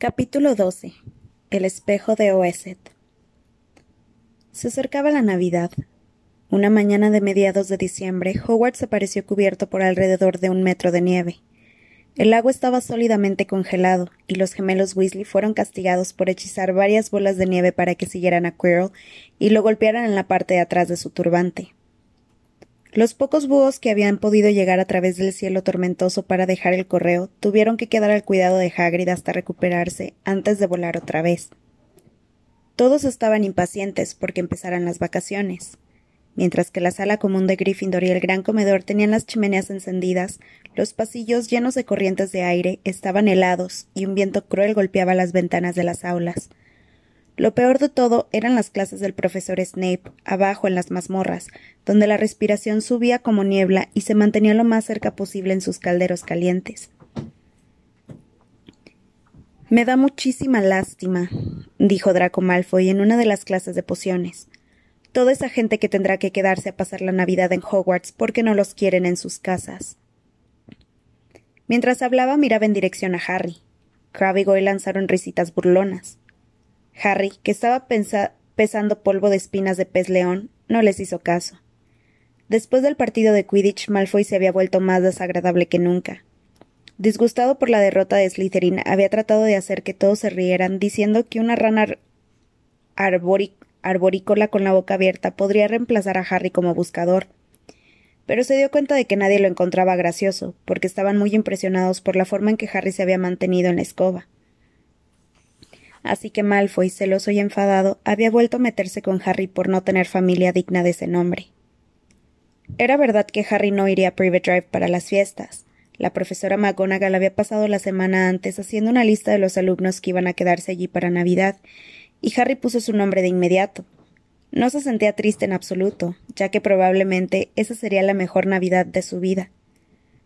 Capítulo 12. El espejo de Oeset. Se acercaba la Navidad. Una mañana de mediados de diciembre, Hogwarts apareció cubierto por alrededor de un metro de nieve. El lago estaba sólidamente congelado, y los gemelos Weasley fueron castigados por hechizar varias bolas de nieve para que siguieran a Quirrell y lo golpearan en la parte de atrás de su turbante. Los pocos búhos que habían podido llegar a través del cielo tormentoso para dejar el correo tuvieron que quedar al cuidado de Hagrid hasta recuperarse antes de volar otra vez. Todos estaban impacientes porque empezaran las vacaciones. Mientras que la sala común de Gryffindor y el gran comedor tenían las chimeneas encendidas, los pasillos llenos de corrientes de aire estaban helados y un viento cruel golpeaba las ventanas de las aulas. Lo peor de todo eran las clases del profesor Snape, abajo en las mazmorras, donde la respiración subía como niebla y se mantenía lo más cerca posible en sus calderos calientes. Me da muchísima lástima, dijo Draco Malfoy en una de las clases de pociones. Toda esa gente que tendrá que quedarse a pasar la Navidad en Hogwarts porque no los quieren en sus casas. Mientras hablaba miraba en dirección a Harry. Crabbe y Goyle lanzaron risitas burlonas. Harry, que estaba pesando polvo de espinas de pez león, no les hizo caso. Después del partido de Quidditch, Malfoy se había vuelto más desagradable que nunca. Disgustado por la derrota de Slytherin, había tratado de hacer que todos se rieran, diciendo que una rana arborícola con la boca abierta podría reemplazar a Harry como buscador. Pero se dio cuenta de que nadie lo encontraba gracioso, porque estaban muy impresionados por la forma en que Harry se había mantenido en la escoba así que Malfoy, celoso y enfadado, había vuelto a meterse con Harry por no tener familia digna de ese nombre. Era verdad que Harry no iría a Private Drive para las fiestas. La profesora McGonagall había pasado la semana antes haciendo una lista de los alumnos que iban a quedarse allí para Navidad, y Harry puso su nombre de inmediato. No se sentía triste en absoluto, ya que probablemente esa sería la mejor Navidad de su vida.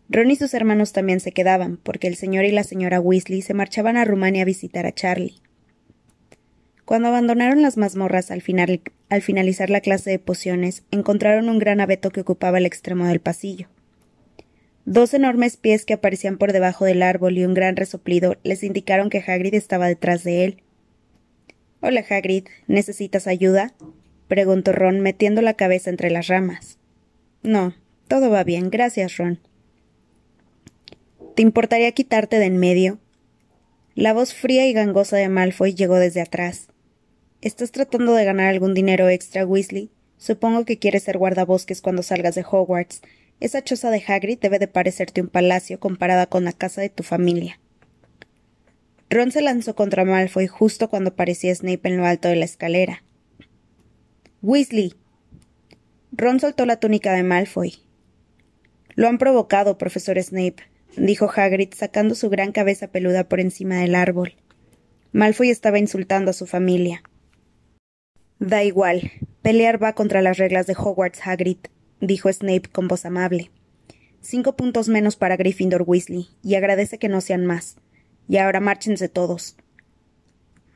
Ron y sus hermanos también se quedaban, porque el señor y la señora Weasley se marchaban a Rumania a visitar a Charlie. Cuando abandonaron las mazmorras al, al finalizar la clase de pociones, encontraron un gran abeto que ocupaba el extremo del pasillo. Dos enormes pies que aparecían por debajo del árbol y un gran resoplido les indicaron que Hagrid estaba detrás de él. Hola, Hagrid. ¿Necesitas ayuda? preguntó Ron, metiendo la cabeza entre las ramas. No, todo va bien, gracias, Ron. ¿Te importaría quitarte de en medio? La voz fría y gangosa de Malfoy llegó desde atrás. ¿Estás tratando de ganar algún dinero extra, Weasley? Supongo que quieres ser guardabosques cuando salgas de Hogwarts. Esa choza de Hagrid debe de parecerte un palacio comparada con la casa de tu familia. Ron se lanzó contra Malfoy justo cuando aparecía Snape en lo alto de la escalera. Weasley. Ron soltó la túnica de Malfoy. Lo han provocado, profesor Snape, dijo Hagrid sacando su gran cabeza peluda por encima del árbol. Malfoy estaba insultando a su familia. Da igual. Pelear va contra las reglas de Hogwarts Hagrid, dijo Snape con voz amable. Cinco puntos menos para Gryffindor Weasley, y agradece que no sean más. Y ahora márchense todos.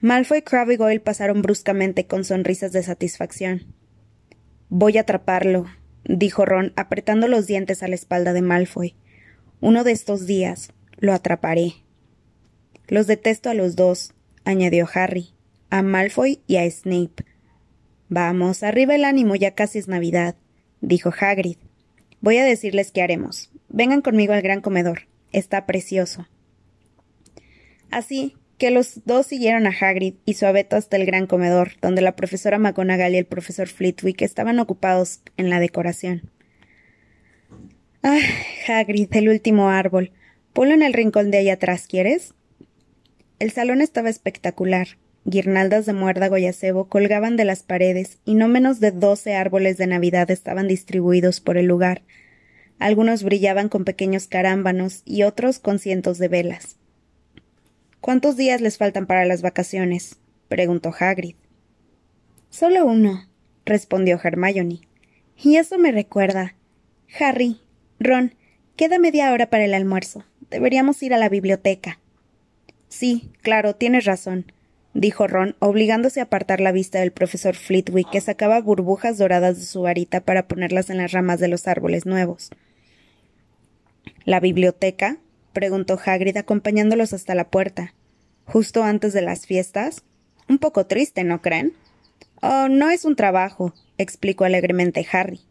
Malfoy, Crabbe y Goyle pasaron bruscamente con sonrisas de satisfacción. Voy a atraparlo, dijo Ron, apretando los dientes a la espalda de Malfoy. Uno de estos días lo atraparé. Los detesto a los dos, añadió Harry, a Malfoy y a Snape. Vamos, arriba el ánimo, ya casi es Navidad, dijo Hagrid. Voy a decirles qué haremos. Vengan conmigo al gran comedor. Está precioso. Así que los dos siguieron a Hagrid y su abeto hasta el gran comedor, donde la profesora McGonagall y el profesor Flitwick estaban ocupados en la decoración. Ah, Hagrid, el último árbol. Ponlo en el rincón de ahí atrás, ¿quieres? El salón estaba espectacular. Guirnaldas de muérdago y acebo colgaban de las paredes y no menos de doce árboles de Navidad estaban distribuidos por el lugar. Algunos brillaban con pequeños carámbanos y otros con cientos de velas. ¿Cuántos días les faltan para las vacaciones? preguntó Hagrid. Solo uno, respondió Hermione. Y eso me recuerda. Harry, Ron, queda media hora para el almuerzo. Deberíamos ir a la biblioteca. Sí, claro, tienes razón dijo Ron, obligándose a apartar la vista del profesor Flitwick, que sacaba burbujas doradas de su varita para ponerlas en las ramas de los árboles nuevos. ¿La biblioteca? preguntó Hagrid, acompañándolos hasta la puerta. ¿Justo antes de las fiestas? Un poco triste, ¿no creen? Oh, no es un trabajo, explicó alegremente Harry.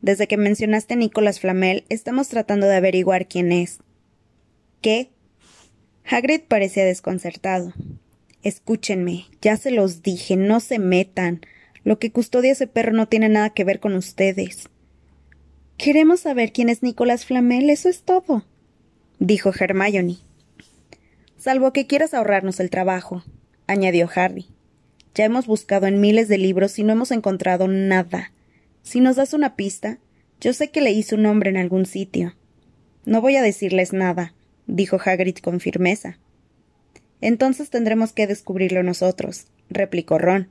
Desde que mencionaste a Nicholas Flamel, estamos tratando de averiguar quién es. ¿Qué? Hagrid parecía desconcertado. Escúchenme, ya se los dije, no se metan. Lo que custodia ese perro no tiene nada que ver con ustedes. Queremos saber quién es Nicholas Flamel, eso es todo, dijo Hermione. Salvo que quieras ahorrarnos el trabajo, añadió Harry. Ya hemos buscado en miles de libros y no hemos encontrado nada. Si nos das una pista, yo sé que leí su nombre en algún sitio. No voy a decirles nada, dijo Hagrid con firmeza. Entonces tendremos que descubrirlo nosotros, replicó Ron.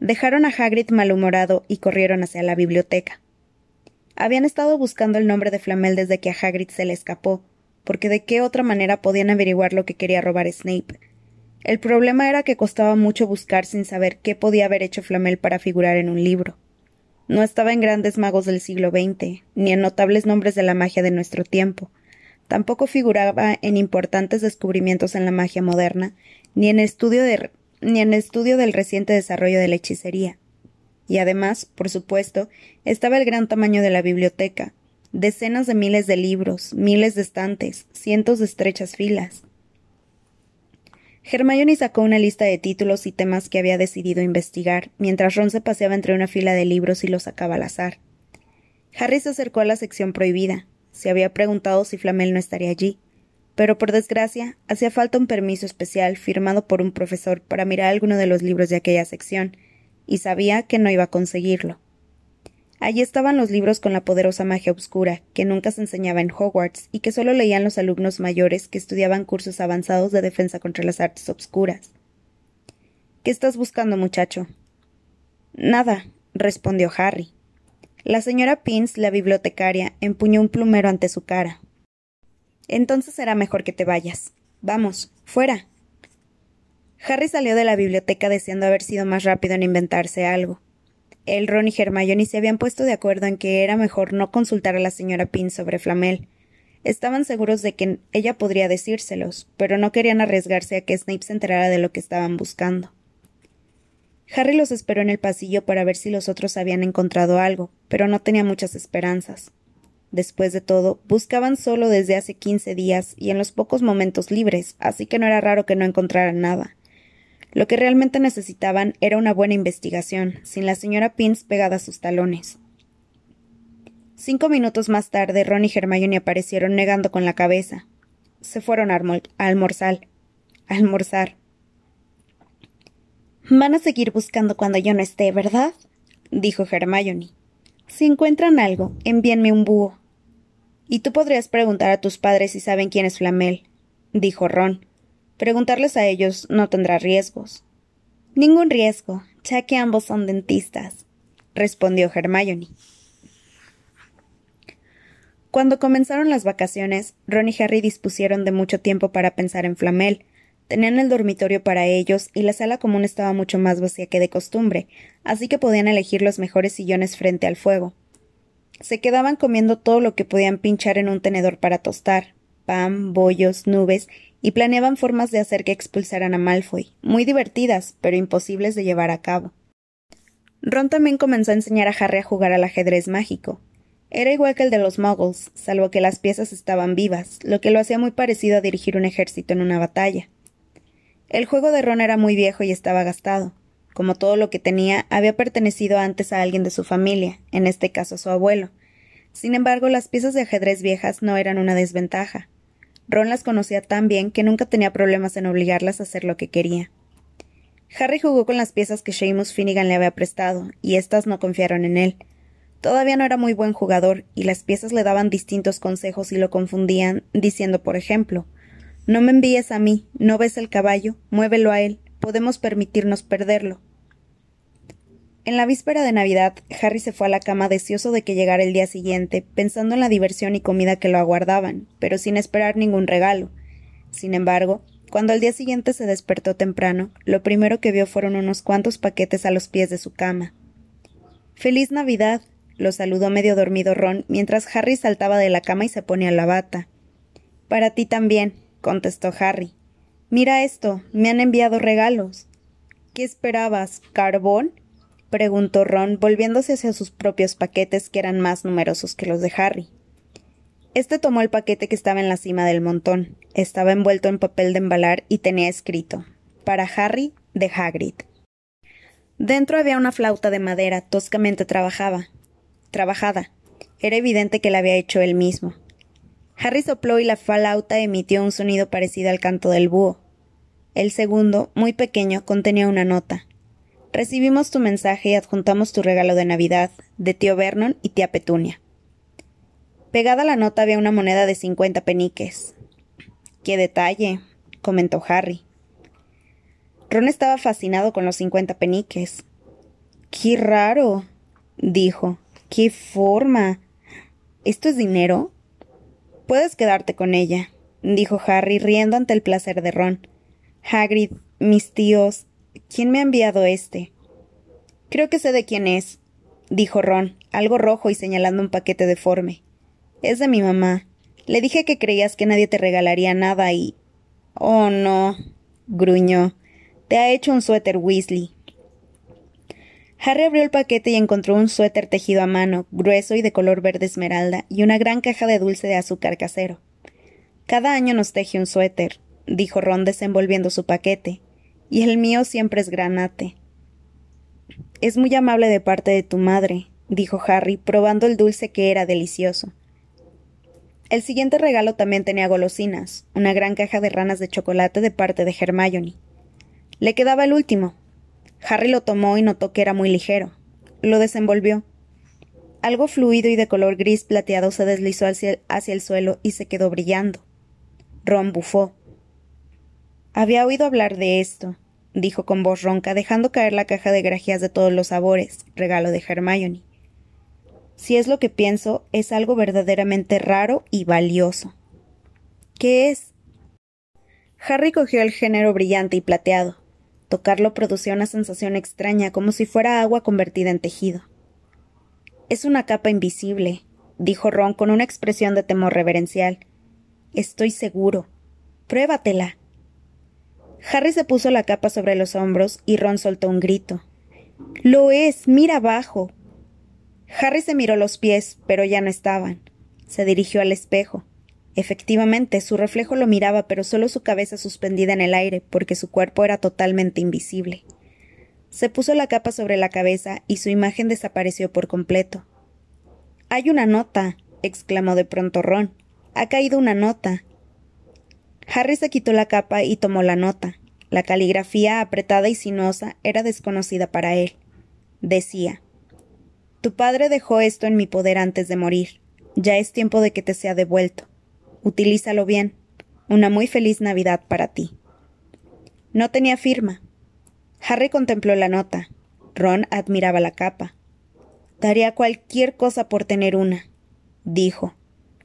Dejaron a Hagrid malhumorado y corrieron hacia la biblioteca. Habían estado buscando el nombre de Flamel desde que a Hagrid se le escapó, porque de qué otra manera podían averiguar lo que quería robar Snape. El problema era que costaba mucho buscar sin saber qué podía haber hecho Flamel para figurar en un libro. No estaba en grandes magos del siglo XX, ni en notables nombres de la magia de nuestro tiempo. Tampoco figuraba en importantes descubrimientos en la magia moderna, ni en, estudio ni en estudio del reciente desarrollo de la hechicería. Y además, por supuesto, estaba el gran tamaño de la biblioteca, decenas de miles de libros, miles de estantes, cientos de estrechas filas. Hermione sacó una lista de títulos y temas que había decidido investigar, mientras Ron se paseaba entre una fila de libros y los sacaba al azar. Harry se acercó a la sección prohibida. Se había preguntado si Flamel no estaría allí. Pero por desgracia, hacía falta un permiso especial firmado por un profesor para mirar alguno de los libros de aquella sección, y sabía que no iba a conseguirlo. Allí estaban los libros con la poderosa magia oscura, que nunca se enseñaba en Hogwarts y que solo leían los alumnos mayores que estudiaban cursos avanzados de defensa contra las artes obscuras. ¿Qué estás buscando, muchacho? Nada, respondió Harry. La señora Pins, la bibliotecaria, empuñó un plumero ante su cara. Entonces será mejor que te vayas. Vamos, fuera. Harry salió de la biblioteca deseando haber sido más rápido en inventarse algo. El Ron y Hermione se habían puesto de acuerdo en que era mejor no consultar a la señora Pin sobre Flamel. Estaban seguros de que ella podría decírselos, pero no querían arriesgarse a que Snape se enterara de lo que estaban buscando. Harry los esperó en el pasillo para ver si los otros habían encontrado algo, pero no tenía muchas esperanzas. Después de todo, buscaban solo desde hace quince días y en los pocos momentos libres, así que no era raro que no encontraran nada. Lo que realmente necesitaban era una buena investigación, sin la señora Pins pegada a sus talones. Cinco minutos más tarde, Ron y Hermione aparecieron negando con la cabeza. Se fueron a, almorzar. Almorzar. Van a seguir buscando cuando yo no esté, ¿verdad? dijo Hermione. Si encuentran algo, envíenme un búho. Y tú podrías preguntar a tus padres si saben quién es Flamel, dijo Ron. Preguntarles a ellos no tendrá riesgos. Ningún riesgo, ya que ambos son dentistas, respondió Hermione. Cuando comenzaron las vacaciones, Ron y Harry dispusieron de mucho tiempo para pensar en Flamel. Tenían el dormitorio para ellos y la sala común estaba mucho más vacía que de costumbre, así que podían elegir los mejores sillones frente al fuego. Se quedaban comiendo todo lo que podían pinchar en un tenedor para tostar pan, bollos, nubes y planeaban formas de hacer que expulsaran a Malfoy, muy divertidas, pero imposibles de llevar a cabo. Ron también comenzó a enseñar a Harry a jugar al ajedrez mágico. Era igual que el de los muggles, salvo que las piezas estaban vivas, lo que lo hacía muy parecido a dirigir un ejército en una batalla. El juego de Ron era muy viejo y estaba gastado. Como todo lo que tenía, había pertenecido antes a alguien de su familia, en este caso a su abuelo. Sin embargo, las piezas de ajedrez viejas no eran una desventaja. Ron las conocía tan bien que nunca tenía problemas en obligarlas a hacer lo que quería. Harry jugó con las piezas que Seamus Finnegan le había prestado, y éstas no confiaron en él. Todavía no era muy buen jugador, y las piezas le daban distintos consejos y lo confundían, diciendo, por ejemplo, No me envíes a mí, no ves el caballo, muévelo a él, podemos permitirnos perderlo. En la víspera de Navidad, Harry se fue a la cama deseoso de que llegara el día siguiente, pensando en la diversión y comida que lo aguardaban, pero sin esperar ningún regalo. Sin embargo, cuando al día siguiente se despertó temprano, lo primero que vio fueron unos cuantos paquetes a los pies de su cama. Feliz Navidad. lo saludó medio dormido Ron mientras Harry saltaba de la cama y se ponía la bata. Para ti también, contestó Harry. Mira esto, me han enviado regalos. ¿Qué esperabas? ¿Carbón? preguntó Ron, volviéndose hacia sus propios paquetes, que eran más numerosos que los de Harry. Este tomó el paquete que estaba en la cima del montón. Estaba envuelto en papel de embalar y tenía escrito Para Harry de Hagrid. Dentro había una flauta de madera toscamente trabajada. Trabajada. Era evidente que la había hecho él mismo. Harry sopló y la flauta emitió un sonido parecido al canto del búho. El segundo, muy pequeño, contenía una nota. Recibimos tu mensaje y adjuntamos tu regalo de Navidad, de tío Vernon y tía Petunia. Pegada a la nota había una moneda de cincuenta peniques. ¡Qué detalle! comentó Harry. Ron estaba fascinado con los cincuenta peniques. ¡Qué raro! dijo. ¡Qué forma! ¿Esto es dinero? Puedes quedarte con ella, dijo Harry, riendo ante el placer de Ron. Hagrid, mis tíos. ¿Quién me ha enviado este? Creo que sé de quién es, dijo Ron, algo rojo y señalando un paquete deforme. Es de mi mamá. Le dije que creías que nadie te regalaría nada y. Oh, no. gruñó. Te ha hecho un suéter Weasley. Harry abrió el paquete y encontró un suéter tejido a mano, grueso y de color verde esmeralda, y una gran caja de dulce de azúcar casero. Cada año nos teje un suéter, dijo Ron desenvolviendo su paquete, y el mío siempre es granate. Es muy amable de parte de tu madre, dijo Harry, probando el dulce que era delicioso. El siguiente regalo también tenía golosinas, una gran caja de ranas de chocolate de parte de Hermione. Le quedaba el último, Harry lo tomó y notó que era muy ligero. Lo desenvolvió. Algo fluido y de color gris plateado se deslizó hacia el, suelo y se quedó brillando. Ron bufó. Había oído hablar de esto, dijo con voz ronca, dejando caer la caja de grajías de todos los sabores, regalo de Hermione. Si es lo que pienso, es algo verdaderamente raro y valioso. ¿Qué es? Harry cogió el género brillante y plateado. Tocarlo producía una sensación extraña, como si fuera agua convertida en tejido. Es una capa invisible, dijo Ron con una expresión de temor reverencial. Estoy seguro. Pruébatela. Harry se puso la capa sobre los hombros y Ron soltó un grito. Lo es. Mira abajo. Harry se miró los pies, pero ya no estaban. Se dirigió al espejo. Efectivamente, su reflejo lo miraba, pero solo su cabeza suspendida en el aire, porque su cuerpo era totalmente invisible. Se puso la capa sobre la cabeza y su imagen desapareció por completo. Hay una nota, exclamó de pronto Ron. Ha caído una nota. Harry se quitó la capa y tomó la nota. La caligrafía apretada y sinuosa era desconocida para él. Decía Tu padre dejó esto en mi poder antes de morir. Ya es tiempo de que te sea devuelto. Utilízalo bien. Una muy feliz Navidad para ti. No tenía firma. Harry contempló la nota. Ron admiraba la capa. Daría cualquier cosa por tener una, dijo.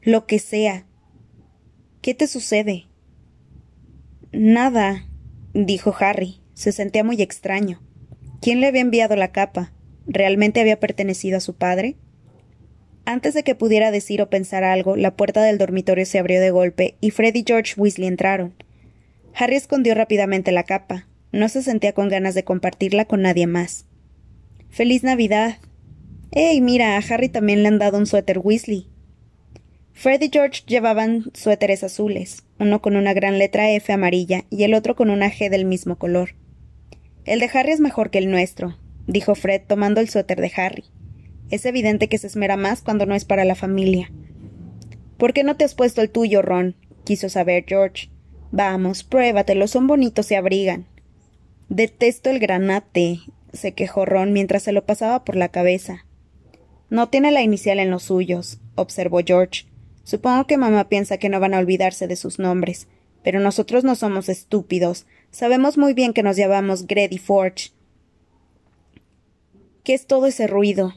Lo que sea. ¿Qué te sucede? Nada, dijo Harry. Se sentía muy extraño. ¿Quién le había enviado la capa? ¿Realmente había pertenecido a su padre? Antes de que pudiera decir o pensar algo, la puerta del dormitorio se abrió de golpe y Fred y George Weasley entraron. Harry escondió rápidamente la capa. No se sentía con ganas de compartirla con nadie más. ¡Feliz Navidad! ¡Ey, mira! A Harry también le han dado un suéter Weasley. Fred y George llevaban suéteres azules, uno con una gran letra F amarilla y el otro con una G del mismo color. El de Harry es mejor que el nuestro, dijo Fred tomando el suéter de Harry. Es evidente que se esmera más cuando no es para la familia. ¿Por qué no te has puesto el tuyo, Ron? quiso saber George. Vamos, pruébatelo, son bonitos y abrigan. Detesto el granate, se quejó Ron mientras se lo pasaba por la cabeza. No tiene la inicial en los suyos, observó George. Supongo que mamá piensa que no van a olvidarse de sus nombres, pero nosotros no somos estúpidos. Sabemos muy bien que nos llamamos Grady Forge. ¿Qué es todo ese ruido?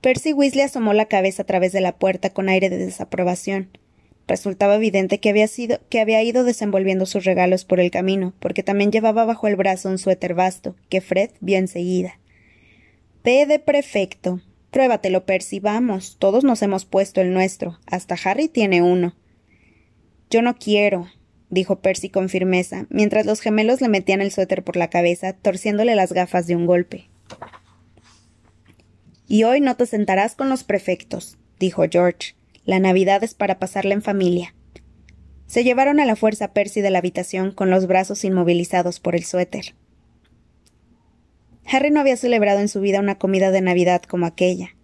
Percy Weasley asomó la cabeza a través de la puerta con aire de desaprobación. Resultaba evidente que había, sido, que había ido desenvolviendo sus regalos por el camino, porque también llevaba bajo el brazo un suéter vasto, que Fred vio enseguida. P de prefecto. Pruébatelo, Percy, vamos. Todos nos hemos puesto el nuestro. Hasta Harry tiene uno. Yo no quiero, dijo Percy con firmeza, mientras los gemelos le metían el suéter por la cabeza, torciéndole las gafas de un golpe. Y hoy no te sentarás con los prefectos, dijo George. La Navidad es para pasarla en familia. Se llevaron a la fuerza a Percy de la habitación con los brazos inmovilizados por el suéter. Harry no había celebrado en su vida una comida de Navidad como aquella.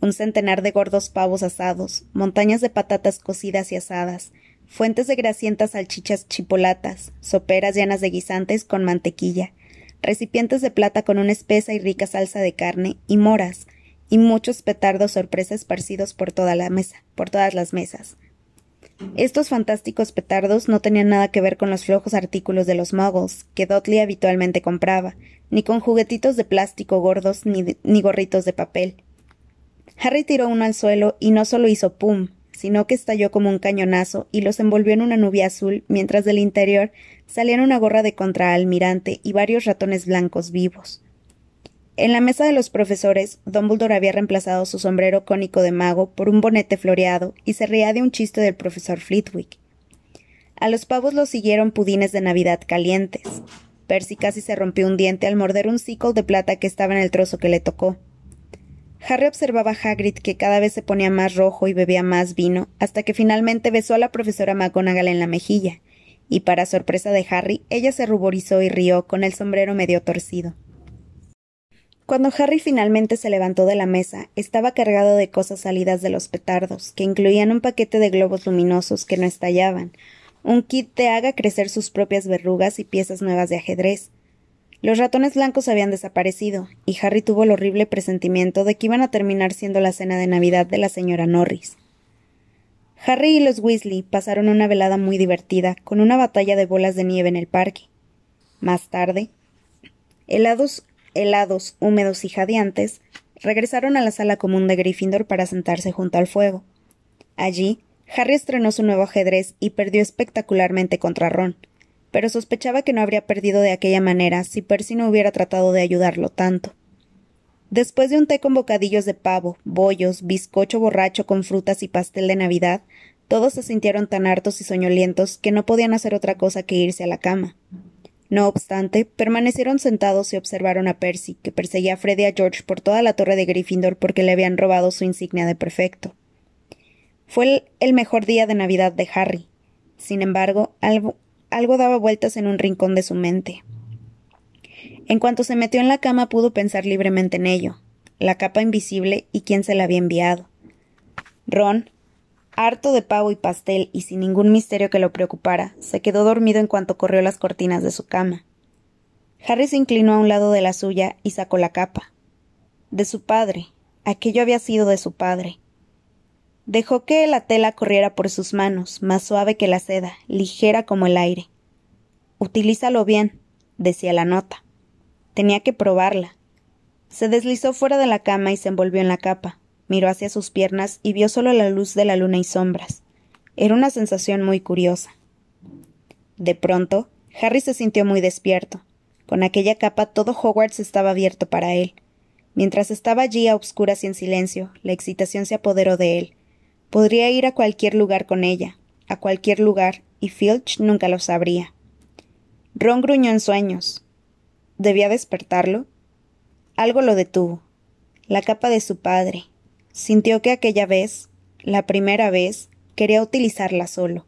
Un centenar de gordos pavos asados, montañas de patatas cocidas y asadas, fuentes de grasientas salchichas chipolatas, soperas llenas de guisantes con mantequilla, recipientes de plata con una espesa y rica salsa de carne, y moras, y muchos petardos sorpresa esparcidos por toda la mesa, por todas las mesas. Estos fantásticos petardos no tenían nada que ver con los flojos artículos de los muggles que Dudley habitualmente compraba, ni con juguetitos de plástico gordos ni, ni gorritos de papel. Harry tiró uno al suelo y no solo hizo pum, sino que estalló como un cañonazo y los envolvió en una nube azul, mientras del interior salían una gorra de contraalmirante y varios ratones blancos vivos. En la mesa de los profesores, Dumbledore había reemplazado su sombrero cónico de mago por un bonete floreado y se reía de un chiste del profesor Flitwick. A los pavos los siguieron pudines de Navidad calientes. Percy casi se rompió un diente al morder un sickle de plata que estaba en el trozo que le tocó. Harry observaba a Hagrid que cada vez se ponía más rojo y bebía más vino, hasta que finalmente besó a la profesora McGonagall en la mejilla, y para sorpresa de Harry, ella se ruborizó y rió con el sombrero medio torcido. Cuando Harry finalmente se levantó de la mesa, estaba cargado de cosas salidas de los petardos, que incluían un paquete de globos luminosos que no estallaban, un kit de haga crecer sus propias verrugas y piezas nuevas de ajedrez. Los ratones blancos habían desaparecido, y Harry tuvo el horrible presentimiento de que iban a terminar siendo la cena de Navidad de la señora Norris. Harry y los Weasley pasaron una velada muy divertida, con una batalla de bolas de nieve en el parque. Más tarde, helados helados, húmedos y jadeantes, regresaron a la sala común de Gryffindor para sentarse junto al fuego. Allí, Harry estrenó su nuevo ajedrez y perdió espectacularmente contra Ron, pero sospechaba que no habría perdido de aquella manera si Percy no hubiera tratado de ayudarlo tanto. Después de un té con bocadillos de pavo, bollos, bizcocho borracho con frutas y pastel de Navidad, todos se sintieron tan hartos y soñolientos que no podían hacer otra cosa que irse a la cama. No obstante, permanecieron sentados y observaron a Percy, que perseguía a Fred y a George por toda la torre de Gryffindor porque le habían robado su insignia de prefecto. Fue el, mejor día de Navidad de Harry. Sin embargo, algo, algo daba vueltas en un rincón de su mente. En cuanto se metió en la cama pudo pensar libremente en ello, la capa invisible y quién se la había enviado. Ron, Harto de pavo y pastel y sin ningún misterio que lo preocupara, se quedó dormido en cuanto corrió las cortinas de su cama. Harry se inclinó a un lado de la suya y sacó la capa. De su padre. Aquello había sido de su padre. Dejó que la tela corriera por sus manos, más suave que la seda, ligera como el aire. Utilízalo bien, decía la nota. Tenía que probarla. Se deslizó fuera de la cama y se envolvió en la capa. Miró hacia sus piernas y vio solo la luz de la luna y sombras. Era una sensación muy curiosa. De pronto, Harry se sintió muy despierto. Con aquella capa todo Hogwarts estaba abierto para él. Mientras estaba allí a obscuras y en silencio, la excitación se apoderó de él. Podría ir a cualquier lugar con ella, a cualquier lugar, y Filch nunca lo sabría. Ron gruñó en sueños. ¿Debía despertarlo? Algo lo detuvo. La capa de su padre, Sintió que aquella vez, la primera vez, quería utilizarla solo.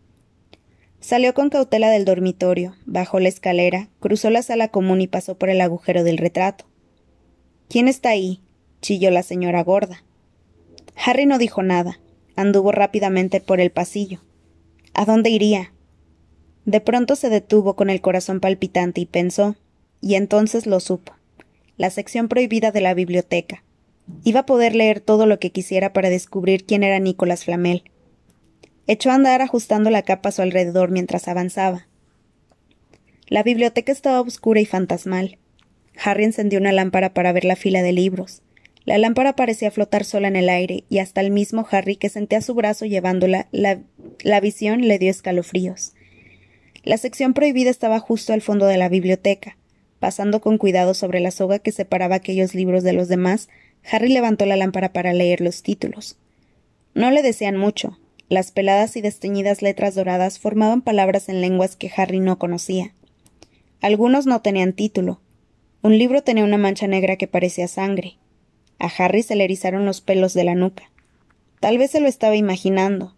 Salió con cautela del dormitorio, bajó la escalera, cruzó la sala común y pasó por el agujero del retrato. ¿Quién está ahí? chilló la señora gorda. Harry no dijo nada. Anduvo rápidamente por el pasillo. ¿A dónde iría? De pronto se detuvo con el corazón palpitante y pensó, y entonces lo supo. La sección prohibida de la biblioteca. Iba a poder leer todo lo que quisiera para descubrir quién era Nicolás Flamel. Echó a andar ajustando la capa a su alrededor mientras avanzaba. La biblioteca estaba oscura y fantasmal. Harry encendió una lámpara para ver la fila de libros. La lámpara parecía flotar sola en el aire, y hasta el mismo Harry, que sentía su brazo llevándola, la, la visión le dio escalofríos. La sección prohibida estaba justo al fondo de la biblioteca. Pasando con cuidado sobre la soga que separaba aquellos libros de los demás, Harry levantó la lámpara para leer los títulos. No le desean mucho. Las peladas y desteñidas letras doradas formaban palabras en lenguas que Harry no conocía. Algunos no tenían título. Un libro tenía una mancha negra que parecía sangre. A Harry se le erizaron los pelos de la nuca. Tal vez se lo estaba imaginando.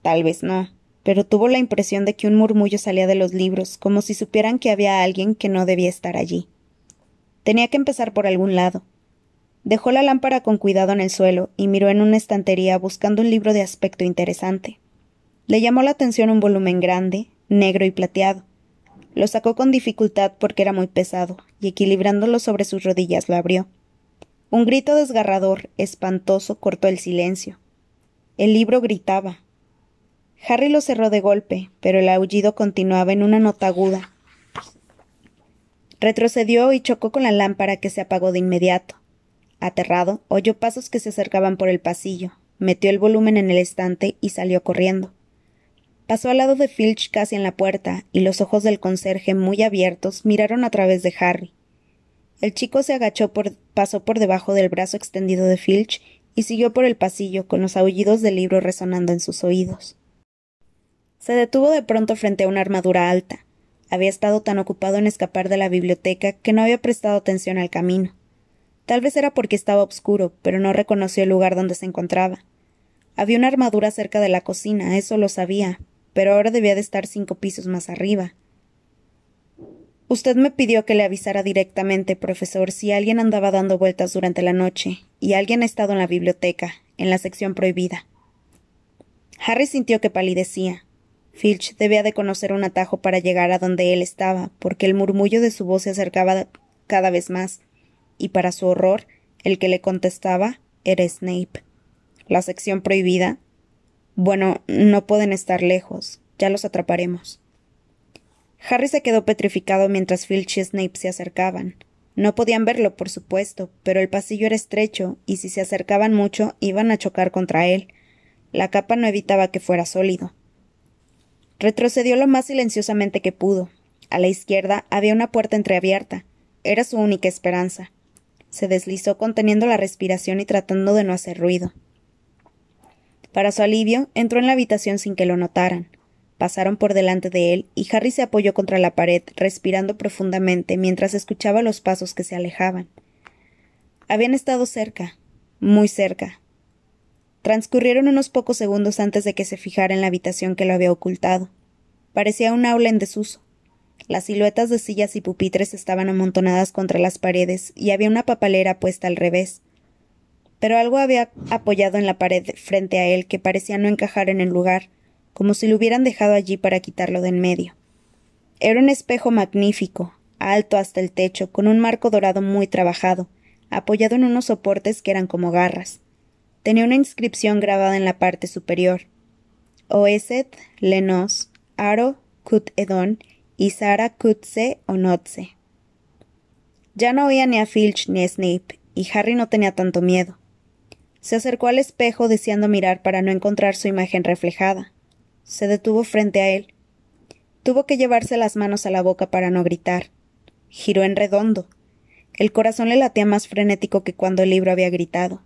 Tal vez no, pero tuvo la impresión de que un murmullo salía de los libros, como si supieran que había alguien que no debía estar allí. Tenía que empezar por algún lado. Dejó la lámpara con cuidado en el suelo y miró en una estantería buscando un libro de aspecto interesante. Le llamó la atención un volumen grande, negro y plateado. Lo sacó con dificultad porque era muy pesado, y equilibrándolo sobre sus rodillas lo abrió. Un grito desgarrador, espantoso, cortó el silencio. El libro gritaba. Harry lo cerró de golpe, pero el aullido continuaba en una nota aguda. Retrocedió y chocó con la lámpara que se apagó de inmediato. Aterrado, oyó pasos que se acercaban por el pasillo, metió el volumen en el estante y salió corriendo. Pasó al lado de Filch casi en la puerta, y los ojos del conserje, muy abiertos, miraron a través de Harry. El chico se agachó pasó por debajo del brazo extendido de Filch y siguió por el pasillo con los aullidos del libro resonando en sus oídos. Se detuvo de pronto frente a una armadura alta. Había estado tan ocupado en escapar de la biblioteca que no había prestado atención al camino. Tal vez era porque estaba oscuro, pero no reconoció el lugar donde se encontraba. Había una armadura cerca de la cocina, eso lo sabía, pero ahora debía de estar cinco pisos más arriba. Usted me pidió que le avisara directamente, profesor, si alguien andaba dando vueltas durante la noche, y alguien ha estado en la biblioteca, en la sección prohibida. Harry sintió que palidecía. Filch debía de conocer un atajo para llegar a donde él estaba, porque el murmullo de su voz se acercaba cada vez más, y para su horror, el que le contestaba era Snape. La sección prohibida. Bueno, no pueden estar lejos. Ya los atraparemos. Harry se quedó petrificado mientras Filch y Snape se acercaban. No podían verlo, por supuesto, pero el pasillo era estrecho, y si se acercaban mucho iban a chocar contra él. La capa no evitaba que fuera sólido. Retrocedió lo más silenciosamente que pudo. A la izquierda había una puerta entreabierta. Era su única esperanza. Se deslizó conteniendo la respiración y tratando de no hacer ruido. Para su alivio, entró en la habitación sin que lo notaran. Pasaron por delante de él y Harry se apoyó contra la pared, respirando profundamente mientras escuchaba los pasos que se alejaban. Habían estado cerca, muy cerca. Transcurrieron unos pocos segundos antes de que se fijara en la habitación que lo había ocultado. Parecía un aula en desuso. Las siluetas de sillas y pupitres estaban amontonadas contra las paredes y había una papalera puesta al revés. Pero algo había apoyado en la pared frente a él que parecía no encajar en el lugar, como si lo hubieran dejado allí para quitarlo de en medio. Era un espejo magnífico, alto hasta el techo, con un marco dorado muy trabajado, apoyado en unos soportes que eran como garras. Tenía una inscripción grabada en la parte superior. Oeset, Lenos, Aro, Kut Edon y Sara Kutze o Notze. Ya no oía ni a Filch ni a Snape, y Harry no tenía tanto miedo. Se acercó al espejo deseando mirar para no encontrar su imagen reflejada. Se detuvo frente a él. Tuvo que llevarse las manos a la boca para no gritar. Giró en redondo. El corazón le latía más frenético que cuando el libro había gritado,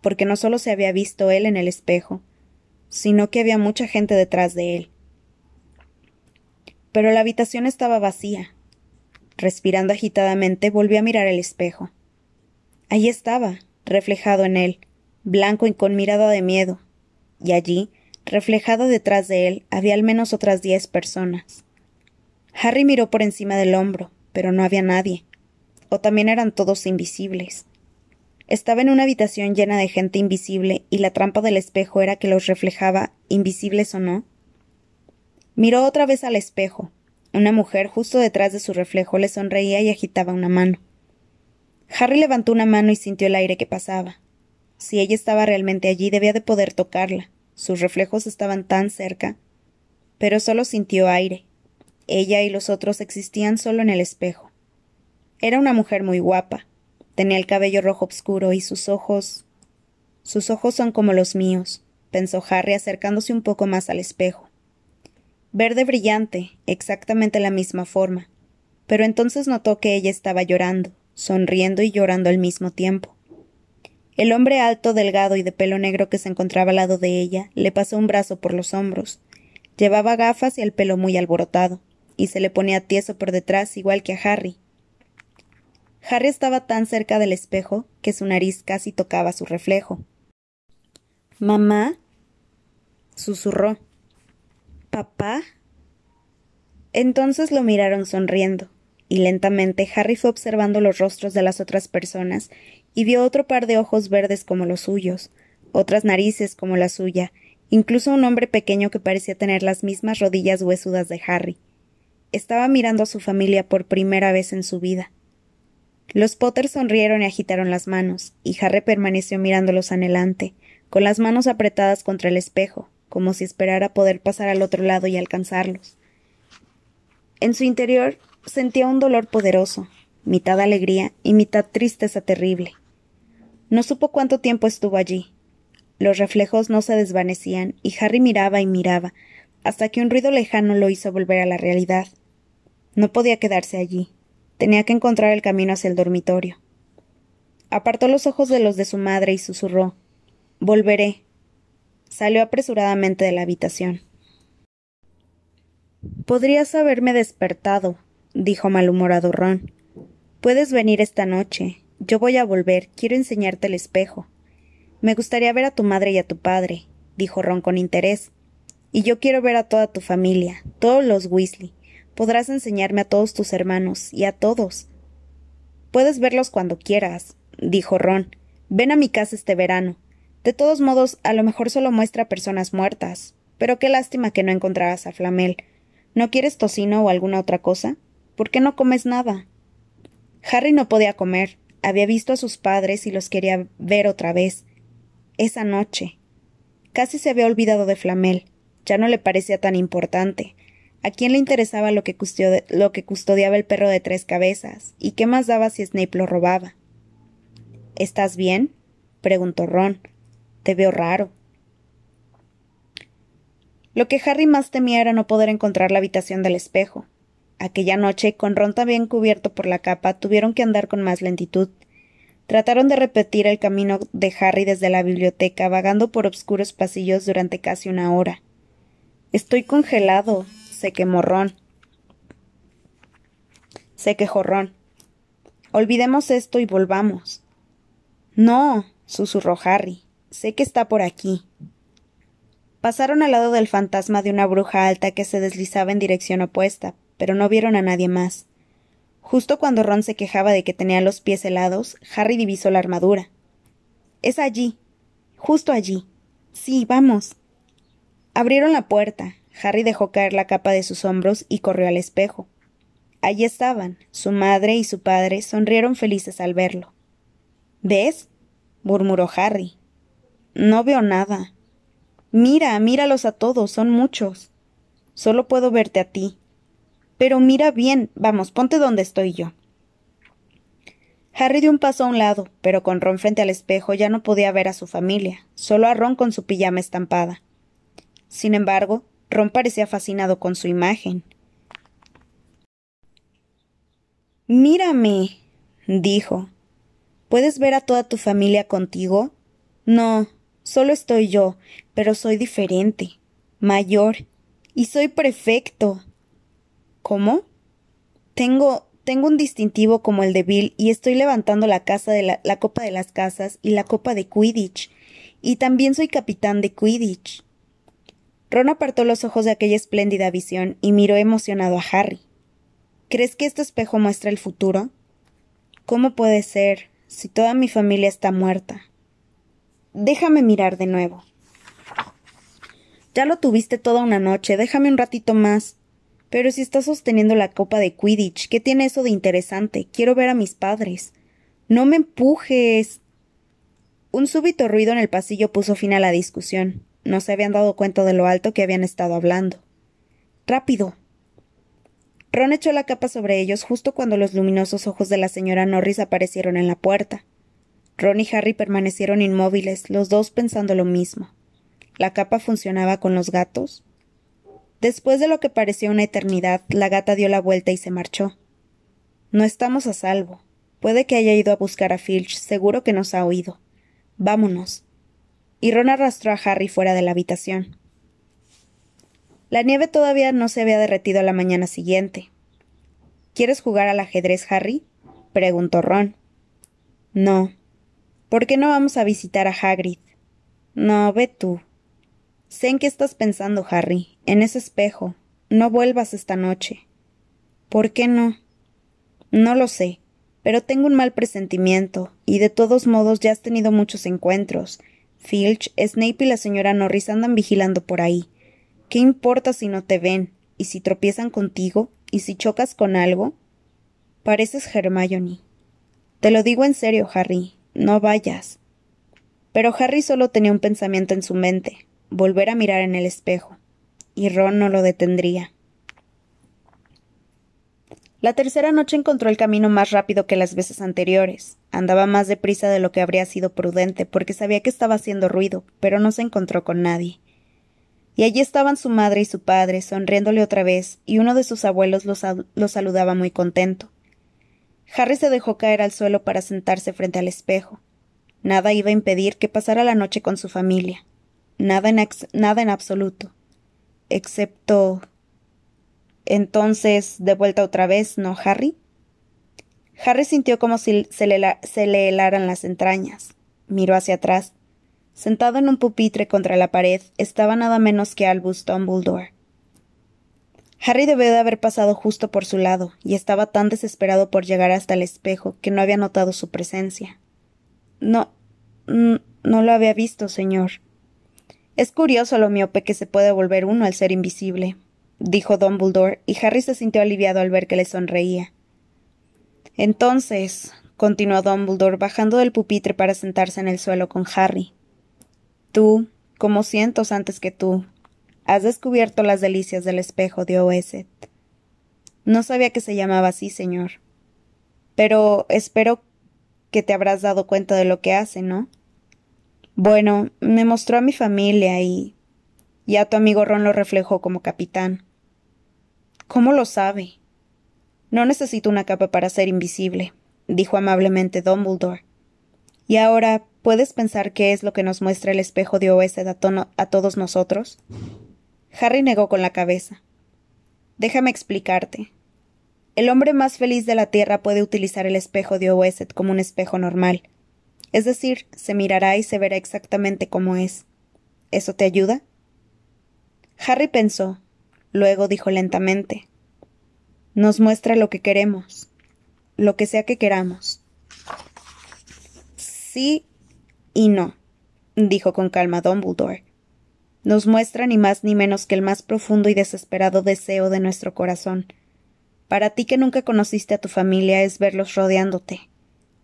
porque no solo se había visto él en el espejo, sino que había mucha gente detrás de él pero la habitación estaba vacía. Respirando agitadamente, volvió a mirar el espejo. Allí estaba, reflejado en él, blanco y con mirada de miedo. Y allí, reflejado detrás de él, había al menos otras diez personas. Harry miró por encima del hombro, pero no había nadie. O también eran todos invisibles. Estaba en una habitación llena de gente invisible y la trampa del espejo era que los reflejaba, invisibles o no, Miró otra vez al espejo. Una mujer justo detrás de su reflejo le sonreía y agitaba una mano. Harry levantó una mano y sintió el aire que pasaba. Si ella estaba realmente allí, debía de poder tocarla. Sus reflejos estaban tan cerca. Pero solo sintió aire. Ella y los otros existían solo en el espejo. Era una mujer muy guapa. Tenía el cabello rojo oscuro y sus ojos. Sus ojos son como los míos, pensó Harry acercándose un poco más al espejo verde brillante, exactamente la misma forma. Pero entonces notó que ella estaba llorando, sonriendo y llorando al mismo tiempo. El hombre alto, delgado y de pelo negro que se encontraba al lado de ella le pasó un brazo por los hombros. Llevaba gafas y el pelo muy alborotado, y se le ponía tieso por detrás igual que a Harry. Harry estaba tan cerca del espejo que su nariz casi tocaba su reflejo. ¿Mamá? susurró. ¿Papá? Entonces lo miraron sonriendo, y lentamente Harry fue observando los rostros de las otras personas y vio otro par de ojos verdes como los suyos, otras narices como la suya, incluso un hombre pequeño que parecía tener las mismas rodillas huesudas de Harry. Estaba mirando a su familia por primera vez en su vida. Los Potter sonrieron y agitaron las manos, y Harry permaneció mirándolos anhelante, con las manos apretadas contra el espejo, como si esperara poder pasar al otro lado y alcanzarlos. En su interior sentía un dolor poderoso, mitad alegría y mitad tristeza terrible. No supo cuánto tiempo estuvo allí. Los reflejos no se desvanecían y Harry miraba y miraba, hasta que un ruido lejano lo hizo volver a la realidad. No podía quedarse allí. Tenía que encontrar el camino hacia el dormitorio. Apartó los ojos de los de su madre y susurró Volveré. Salió apresuradamente de la habitación. Podrías haberme despertado, dijo malhumorado Ron. Puedes venir esta noche. Yo voy a volver. Quiero enseñarte el espejo. Me gustaría ver a tu madre y a tu padre, dijo Ron con interés. Y yo quiero ver a toda tu familia, todos los Weasley. Podrás enseñarme a todos tus hermanos y a todos. Puedes verlos cuando quieras, dijo Ron. Ven a mi casa este verano. De todos modos, a lo mejor solo muestra personas muertas. Pero qué lástima que no encontraras a Flamel. ¿No quieres tocino o alguna otra cosa? ¿Por qué no comes nada? Harry no podía comer. Había visto a sus padres y los quería ver otra vez. Esa noche. Casi se había olvidado de Flamel. Ya no le parecía tan importante. ¿A quién le interesaba lo que, lo que custodiaba el perro de tres cabezas? ¿Y qué más daba si Snape lo robaba? ¿Estás bien? preguntó Ron. Te veo raro. Lo que Harry más temía era no poder encontrar la habitación del espejo. Aquella noche, con Ron también cubierto por la capa, tuvieron que andar con más lentitud. Trataron de repetir el camino de Harry desde la biblioteca, vagando por obscuros pasillos durante casi una hora. Estoy congelado, se quemó Ron. Se quejó Ron. Olvidemos esto y volvamos. No, susurró Harry. Sé que está por aquí. Pasaron al lado del fantasma de una bruja alta que se deslizaba en dirección opuesta, pero no vieron a nadie más. Justo cuando Ron se quejaba de que tenía los pies helados, Harry divisó la armadura. Es allí. Justo allí. Sí, vamos. Abrieron la puerta. Harry dejó caer la capa de sus hombros y corrió al espejo. Allí estaban. Su madre y su padre sonrieron felices al verlo. ¿Ves? murmuró Harry. No veo nada. Mira, míralos a todos, son muchos. Solo puedo verte a ti. Pero mira bien, vamos, ponte donde estoy yo. Harry dio un paso a un lado, pero con Ron frente al espejo ya no podía ver a su familia, solo a Ron con su pijama estampada. Sin embargo, Ron parecía fascinado con su imagen. Mírame, dijo. ¿Puedes ver a toda tu familia contigo? No, solo estoy yo, pero soy diferente, mayor, y soy perfecto. ¿Cómo? Tengo tengo un distintivo como el de Bill y estoy levantando la casa de la, copa de las casas y la copa de Quidditch. Y también soy capitán de Quidditch. Ron apartó los ojos de aquella espléndida visión y miró emocionado a Harry. ¿Crees que este espejo muestra el futuro? ¿Cómo puede ser, si toda mi familia está muerta? Déjame mirar de nuevo. Ya lo tuviste toda una noche, déjame un ratito más. Pero si estás sosteniendo la copa de Quidditch, ¿qué tiene eso de interesante? Quiero ver a mis padres. No me empujes. Un súbito ruido en el pasillo puso fin a la discusión. No se habían dado cuenta de lo alto que habían estado hablando. Rápido. Ron echó la capa sobre ellos justo cuando los luminosos ojos de la señora Norris aparecieron en la puerta. Ron y Harry permanecieron inmóviles, los dos pensando lo mismo. ¿La capa funcionaba con los gatos? Después de lo que parecía una eternidad, la gata dio la vuelta y se marchó. No estamos a salvo. Puede que haya ido a buscar a Filch, seguro que nos ha oído. Vámonos. Y Ron arrastró a Harry fuera de la habitación. La nieve todavía no se había derretido a la mañana siguiente. ¿Quieres jugar al ajedrez, Harry? preguntó Ron. No. ¿Por qué no vamos a visitar a Hagrid? No, ve tú. Sé en qué estás pensando, Harry, en ese espejo. No vuelvas esta noche. ¿Por qué no? No lo sé, pero tengo un mal presentimiento, y de todos modos ya has tenido muchos encuentros. Filch, Snape y la señora Norris andan vigilando por ahí. ¿Qué importa si no te ven? ¿Y si tropiezan contigo? ¿Y si chocas con algo? Pareces Hermione. Te lo digo en serio, Harry. No vayas. Pero Harry solo tenía un pensamiento en su mente volver a mirar en el espejo. Y Ron no lo detendría. La tercera noche encontró el camino más rápido que las veces anteriores. Andaba más deprisa de lo que habría sido prudente, porque sabía que estaba haciendo ruido, pero no se encontró con nadie. Y allí estaban su madre y su padre, sonriéndole otra vez, y uno de sus abuelos lo, saludaba muy contento. Harry se dejó caer al suelo para sentarse frente al espejo. Nada iba a impedir que pasara la noche con su familia. Nada en, nada en absoluto. Excepto entonces, de vuelta otra vez, ¿no, Harry? Harry sintió como si se le, se le helaran las entrañas. Miró hacia atrás. Sentado en un pupitre contra la pared estaba nada menos que Albus Dumbledore. Harry debió de haber pasado justo por su lado, y estaba tan desesperado por llegar hasta el espejo que no había notado su presencia. No. no lo había visto, señor. Es curioso lo miope que se puede volver uno al ser invisible, dijo Dumbledore, y Harry se sintió aliviado al ver que le sonreía. Entonces, continuó Dumbledore, bajando del pupitre para sentarse en el suelo con Harry. Tú, como cientos antes que tú, has descubierto las delicias del espejo de Oeset. No sabía que se llamaba así, señor. Pero espero que te habrás dado cuenta de lo que hace, ¿no? Bueno, me mostró a mi familia y ya tu amigo Ron lo reflejó como capitán. ¿Cómo lo sabe? No necesito una capa para ser invisible, dijo amablemente Dumbledore. Y ahora, ¿puedes pensar qué es lo que nos muestra el espejo de Oesed a, a todos nosotros? Harry negó con la cabeza. Déjame explicarte. El hombre más feliz de la Tierra puede utilizar el espejo de Oesed como un espejo normal. Es decir, se mirará y se verá exactamente como es. ¿Eso te ayuda? Harry pensó. Luego dijo lentamente Nos muestra lo que queremos, lo que sea que queramos. Sí y no, dijo con calma Dumbledore. Nos muestra ni más ni menos que el más profundo y desesperado deseo de nuestro corazón. Para ti que nunca conociste a tu familia es verlos rodeándote.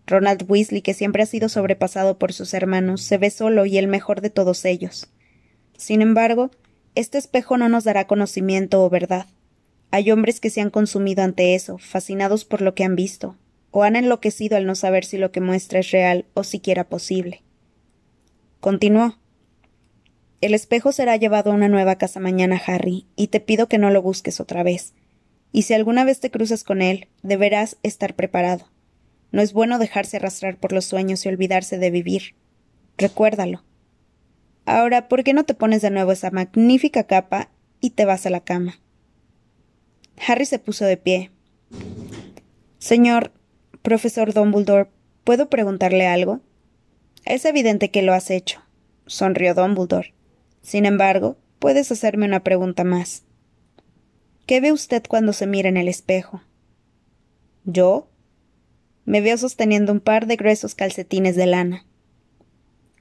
Ronald Weasley, que siempre ha sido sobrepasado por sus hermanos, se ve solo y el mejor de todos ellos. Sin embargo, este espejo no nos dará conocimiento o verdad. Hay hombres que se han consumido ante eso, fascinados por lo que han visto, o han enloquecido al no saber si lo que muestra es real o siquiera posible. Continuó. El espejo será llevado a una nueva casa mañana, Harry, y te pido que no lo busques otra vez. Y si alguna vez te cruzas con él, deberás estar preparado. No es bueno dejarse arrastrar por los sueños y olvidarse de vivir. Recuérdalo. Ahora, ¿por qué no te pones de nuevo esa magnífica capa y te vas a la cama? Harry se puso de pie. Señor, profesor Dumbledore, ¿puedo preguntarle algo? Es evidente que lo has hecho, sonrió Dumbledore. Sin embargo, puedes hacerme una pregunta más. ¿Qué ve usted cuando se mira en el espejo? ¿Yo? Me veo sosteniendo un par de gruesos calcetines de lana.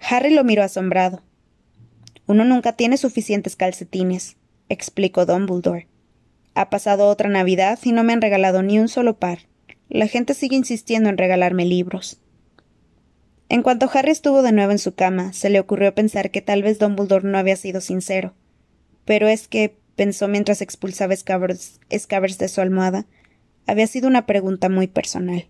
Harry lo miró asombrado. Uno nunca tiene suficientes calcetines, explicó Dumbledore. Ha pasado otra Navidad y no me han regalado ni un solo par. La gente sigue insistiendo en regalarme libros. En cuanto Harry estuvo de nuevo en su cama, se le ocurrió pensar que tal vez Dumbledore no había sido sincero. Pero es que, pensó mientras expulsaba escabers, de su almohada, había sido una pregunta muy personal.